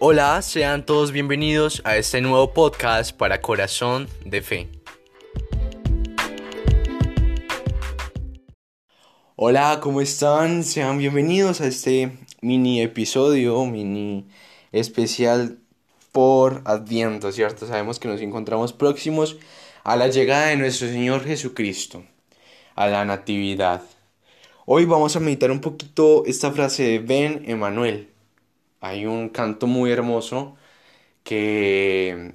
Hola, sean todos bienvenidos a este nuevo podcast para Corazón de Fe. Hola, ¿cómo están? Sean bienvenidos a este mini episodio, mini especial por Adviento, ¿cierto? Sabemos que nos encontramos próximos a la llegada de nuestro Señor Jesucristo, a la Natividad. Hoy vamos a meditar un poquito esta frase de Ben Emanuel. Hay un canto muy hermoso que,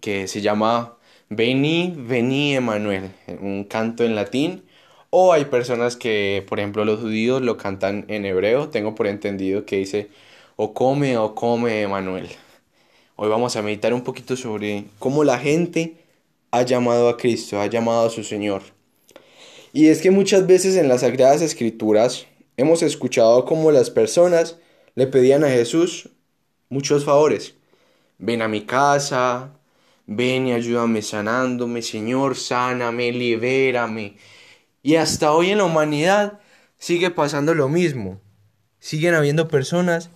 que se llama Veni, Veni Emanuel, un canto en latín. O hay personas que, por ejemplo, los judíos lo cantan en hebreo. Tengo por entendido que dice O come, o come Emanuel. Hoy vamos a meditar un poquito sobre cómo la gente ha llamado a Cristo, ha llamado a su Señor. Y es que muchas veces en las Sagradas Escrituras hemos escuchado cómo las personas le pedían a Jesús muchos favores. Ven a mi casa, ven y ayúdame sanándome, Señor, sáname, libérame. Y hasta hoy en la humanidad sigue pasando lo mismo. Siguen habiendo personas,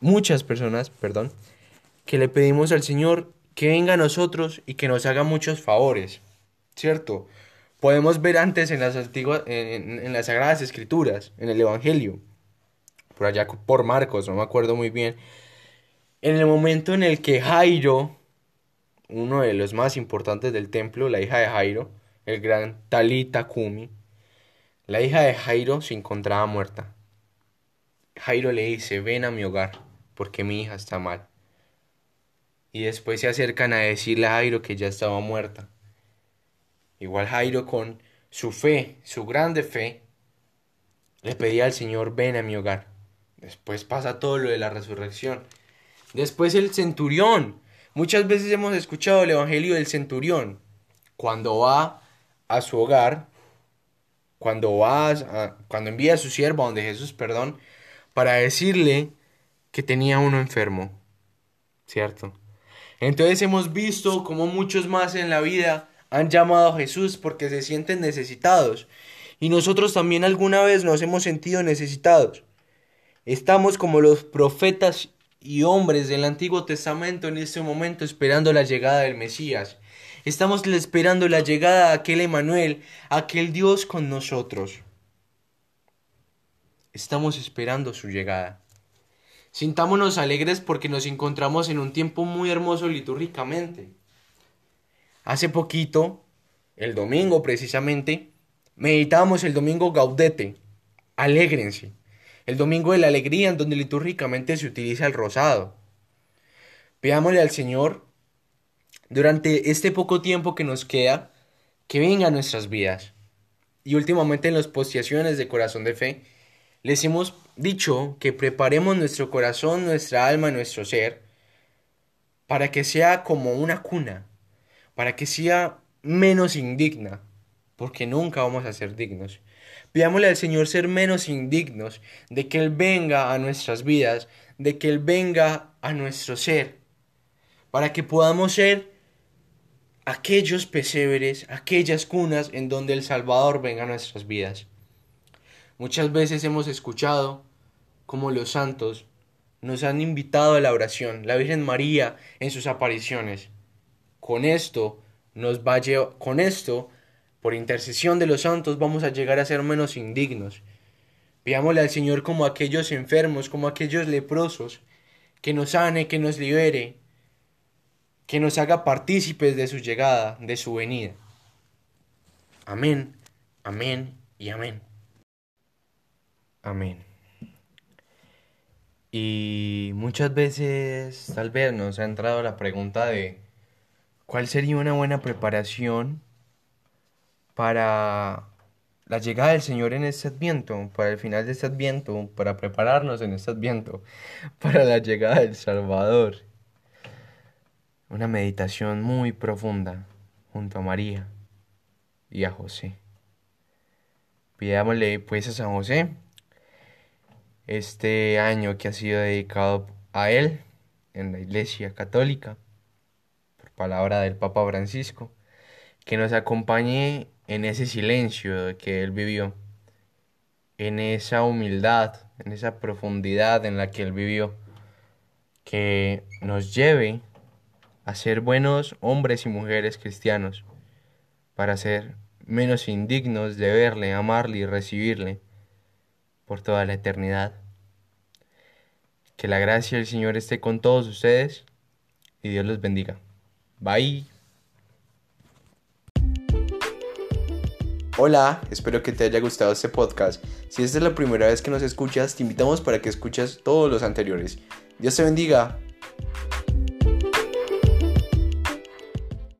muchas personas, perdón, que le pedimos al Señor que venga a nosotros y que nos haga muchos favores, ¿cierto? podemos ver antes en las antiguas, en, las Sagradas Escrituras, en el Evangelio, por allá por Marcos, no me acuerdo muy bien, en el momento en el que Jairo, uno de los más importantes del templo, la hija de Jairo, el gran Talita Kumi, la hija de Jairo se encontraba muerta. Jairo le dice, ven a mi hogar, porque mi hija está mal. Y después se acercan a decirle a Jairo que ya estaba muerta. Igual Jairo con su fe, su grande fe, le pedía al Señor, ven a mi hogar. Después pasa todo lo de la resurrección. Después el centurión. Muchas veces hemos escuchado el Evangelio del centurión. Cuando va a su hogar, cuando va cuando envía a su siervo donde Jesús, perdón, para decirle que tenía uno enfermo. ¿Cierto? Entonces hemos visto como muchos más en la vida han llamado a Jesús porque se sienten necesitados. Y nosotros también alguna vez nos hemos sentido necesitados. Estamos como los profetas y hombres del Antiguo Testamento en este momento esperando la llegada del Mesías. Estamos esperando la llegada de aquel Emanuel, aquel Dios con nosotros. Estamos esperando su llegada. Sintámonos alegres porque nos encontramos en un tiempo muy hermoso litúrgicamente. Hace poquito, el domingo precisamente, meditamos el domingo gaudete, alégrense, el domingo de la alegría en donde litúrgicamente se utiliza el rosado. Pidámosle al Señor, durante este poco tiempo que nos queda, que venga a nuestras vidas. Y últimamente en las postiaciones de corazón de fe, les hemos dicho que preparemos nuestro corazón, nuestra alma, nuestro ser, para que sea como una cuna, para que sea menos indigna, porque nunca vamos a ser dignos. Pidámosle al Señor ser menos indignos, de que Él venga a nuestras vidas, de que Él venga a nuestro ser, para que podamos ser aquellos pesebres, aquellas cunas en donde el Salvador venga a nuestras vidas. Muchas veces hemos escuchado como los santos nos han invitado a la oración, la Virgen María en sus apariciones con esto nos va con esto, por intercesión de los santos, vamos a llegar a ser menos indignos. Pidámosle al Señor como aquellos enfermos, como aquellos leprosos, que nos sane, que nos libere, que nos haga partícipes de su llegada, de su venida. Amén, amén y amén. Amén. Y muchas veces tal vez nos ha entrado la pregunta de ¿Cuál sería una buena preparación para la llegada del Señor en este adviento, para el final de este adviento, para prepararnos en este adviento, para la llegada del Salvador? Una meditación muy profunda junto a María y a José. Pidámosle pues a San José este año que ha sido dedicado a él en la Iglesia Católica palabra del Papa Francisco, que nos acompañe en ese silencio que él vivió, en esa humildad, en esa profundidad en la que él vivió, que nos lleve a ser buenos hombres y mujeres cristianos, para ser menos indignos de verle, amarle y recibirle por toda la eternidad. Que la gracia del Señor esté con todos ustedes y Dios los bendiga. Bye. Hola, espero que te haya gustado este podcast. Si esta es la primera vez que nos escuchas, te invitamos para que escuches todos los anteriores. Dios te bendiga.